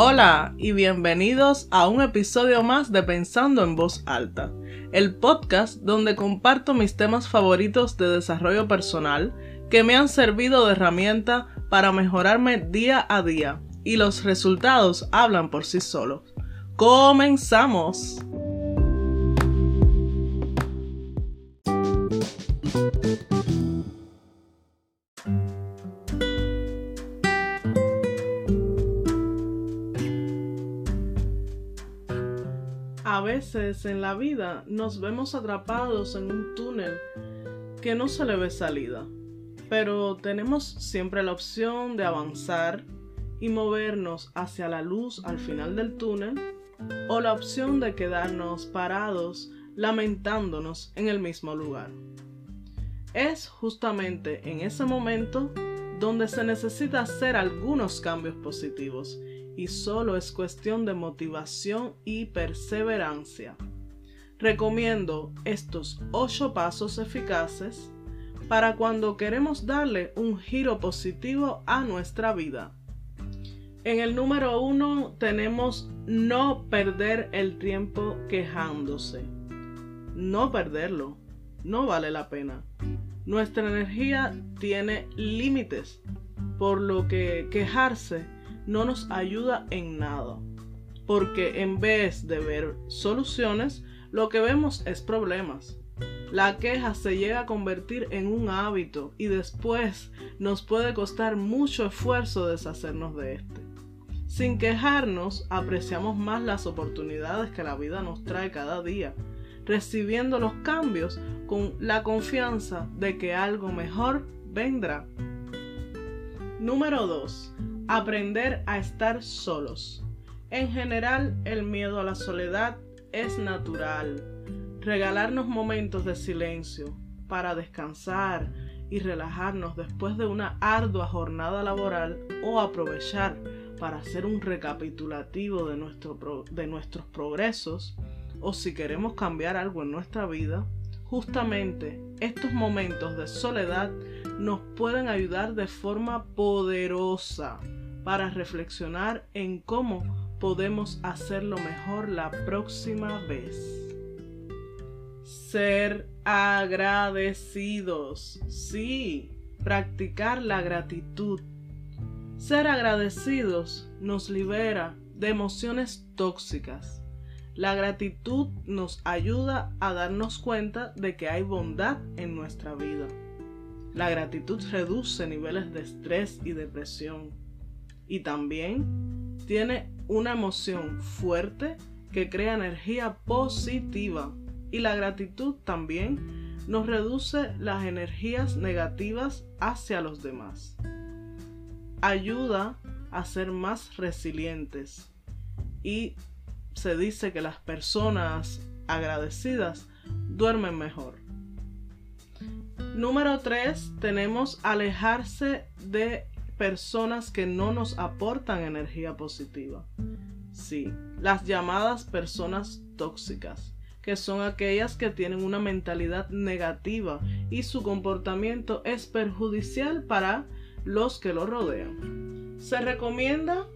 Hola y bienvenidos a un episodio más de Pensando en Voz Alta, el podcast donde comparto mis temas favoritos de desarrollo personal que me han servido de herramienta para mejorarme día a día y los resultados hablan por sí solos. ¡Comenzamos! En la vida nos vemos atrapados en un túnel que no se le ve salida, pero tenemos siempre la opción de avanzar y movernos hacia la luz al final del túnel o la opción de quedarnos parados lamentándonos en el mismo lugar. Es justamente en ese momento donde se necesita hacer algunos cambios positivos y solo es cuestión de motivación y perseverancia. Recomiendo estos 8 pasos eficaces para cuando queremos darle un giro positivo a nuestra vida. En el número 1 tenemos no perder el tiempo quejándose. No perderlo, no vale la pena. Nuestra energía tiene límites, por lo que quejarse no nos ayuda en nada, porque en vez de ver soluciones, lo que vemos es problemas. La queja se llega a convertir en un hábito y después nos puede costar mucho esfuerzo deshacernos de este. Sin quejarnos, apreciamos más las oportunidades que la vida nos trae cada día, recibiendo los cambios con la confianza de que algo mejor vendrá. Número 2 aprender a estar solos. En general, el miedo a la soledad es natural. Regalarnos momentos de silencio para descansar y relajarnos después de una ardua jornada laboral o aprovechar para hacer un recapitulativo de, de nuestros progresos o si queremos cambiar algo en nuestra vida, justamente estos momentos de soledad nos pueden ayudar de forma poderosa para reflexionar en cómo podemos hacerlo mejor la próxima vez. Ser agradecidos. Sí, practicar la gratitud. Ser agradecidos nos libera de emociones tóxicas. La gratitud nos ayuda a darnos cuenta de que hay bondad en nuestra vida. La gratitud reduce niveles de estrés y depresión y también tiene una emoción fuerte que crea energía positiva y la gratitud también nos reduce las energías negativas hacia los demás. Ayuda a ser más resilientes y se dice que las personas agradecidas duermen mejor. Número 3 tenemos alejarse de personas que no nos aportan energía positiva. Sí, las llamadas personas tóxicas, que son aquellas que tienen una mentalidad negativa y su comportamiento es perjudicial para los que lo rodean. Se recomienda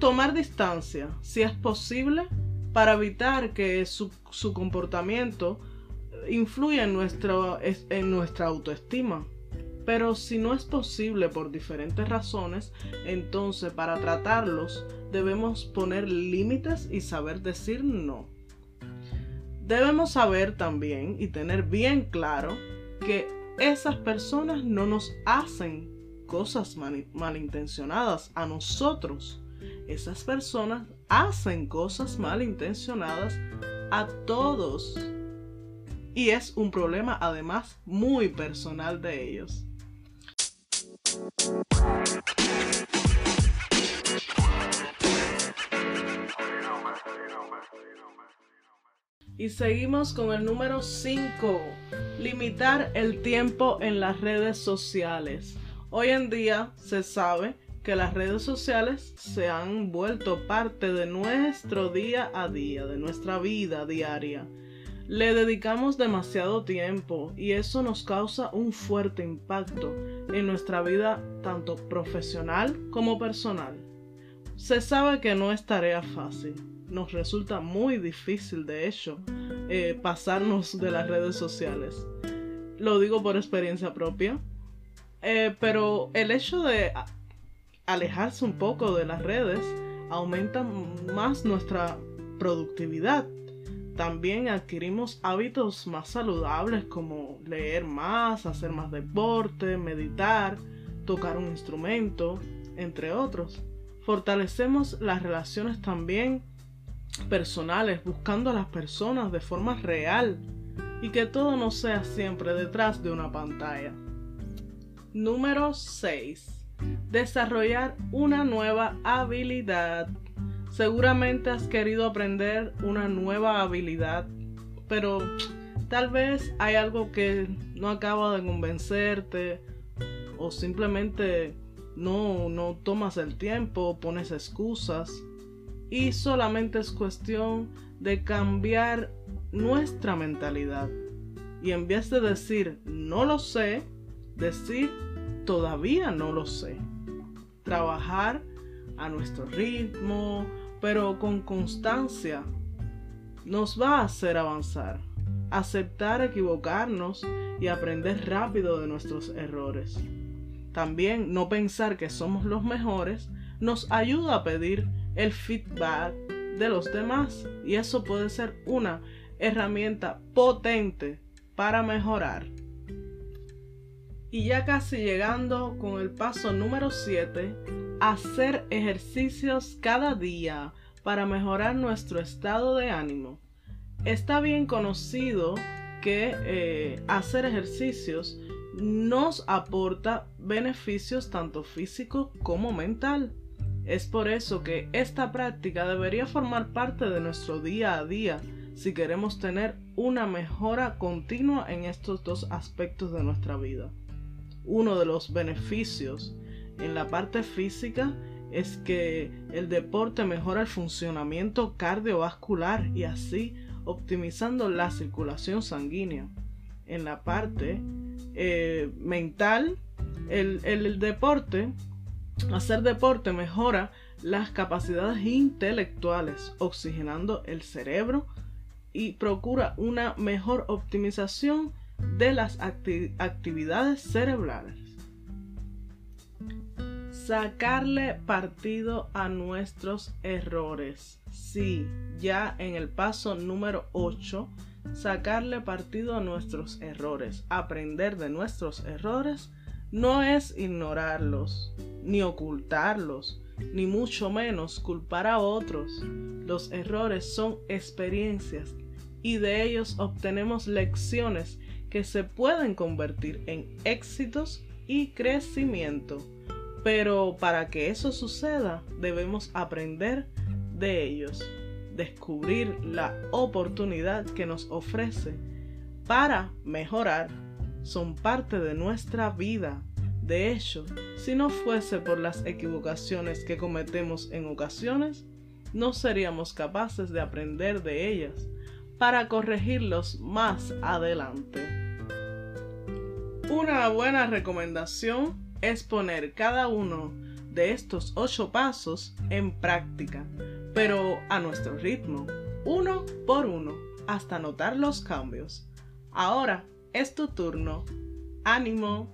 tomar distancia, si es posible, para evitar que su, comportamiento influya en, en nuestra autoestima. Pero si no es posible por diferentes razones, entonces para tratarlos debemos poner límites y saber decir no. Debemos saber también y tener bien claro que esas personas no nos hacen cosas malintencionadas a nosotros. Esas personas hacen cosas malintencionadas a todos. Y es un problema además muy personal de ellos. Y seguimos con el número 5, limitar el tiempo en las redes sociales. Hoy en día se sabe que las redes sociales se han vuelto parte de nuestro día a día, de nuestra vida diaria. Le dedicamos demasiado tiempo y eso nos causa un fuerte impacto en nuestra vida tanto profesional como personal. Se sabe que no es tarea fácil. Nos resulta muy difícil, de hecho, eh, pasarnos de las redes sociales. Lo digo por experiencia propia. Eh, pero el hecho de alejarse un poco de las redes aumenta más nuestra productividad. También adquirimos hábitos más saludables como leer más, hacer más deporte, meditar, tocar un instrumento, entre otros. Fortalecemos las relaciones también personales, buscando a las personas de forma real y que todo no sea siempre detrás de una pantalla. Número 6. Desarrollar una nueva habilidad. Seguramente has querido aprender una nueva habilidad, pero tal vez hay algo que no acaba de convencerte o simplemente no, no tomas el tiempo, pones excusas y solamente es cuestión de cambiar nuestra mentalidad. Y en vez de decir no lo sé, decir todavía no lo sé. Trabajar a nuestro ritmo, pero con constancia, nos va a hacer avanzar. Aceptar equivocarnos y aprender rápido de nuestros errores. También no pensar que somos los mejores nos ayuda a pedir el feedback de los demás y eso puede ser una herramienta potente para mejorar. Y ya casi llegando con el paso número 7, hacer ejercicios cada día para mejorar nuestro estado de ánimo. Está bien conocido que eh, hacer ejercicios nos aporta beneficios tanto físicos como mental. Es por eso que esta práctica debería formar parte de nuestro día a día si queremos tener una mejora continua en estos dos aspectos de nuestra vida uno de los beneficios en la parte física es que el deporte mejora el funcionamiento cardiovascular y así optimizando la circulación sanguínea. En la parte eh, mental, el, el deporte, hacer deporte mejora las capacidades intelectuales, oxigenando el cerebro y procura una mejor optimización de las actividades cerebrales. Sacarle partido a nuestros errores. Sí, ya en el paso número 8, sacarle partido a nuestros errores. Aprender de nuestros errores no es ignorarlos, ni ocultarlos, ni mucho menos culpar a otros. Los errores son experiencias y de ellos obtenemos lecciones que se pueden convertir en éxitos y crecimiento. Pero para que eso suceda debemos aprender de ellos, descubrir la oportunidad que nos ofrece para mejorar. Son parte de nuestra vida. De hecho, si no fuese por las equivocaciones que cometemos en ocasiones, no seríamos capaces de aprender de ellas para corregirlos más adelante. Una buena recomendación es poner cada uno de estos ocho pasos en práctica, pero a nuestro ritmo, uno por uno, hasta notar los cambios. Ahora es tu turno. ¡Ánimo!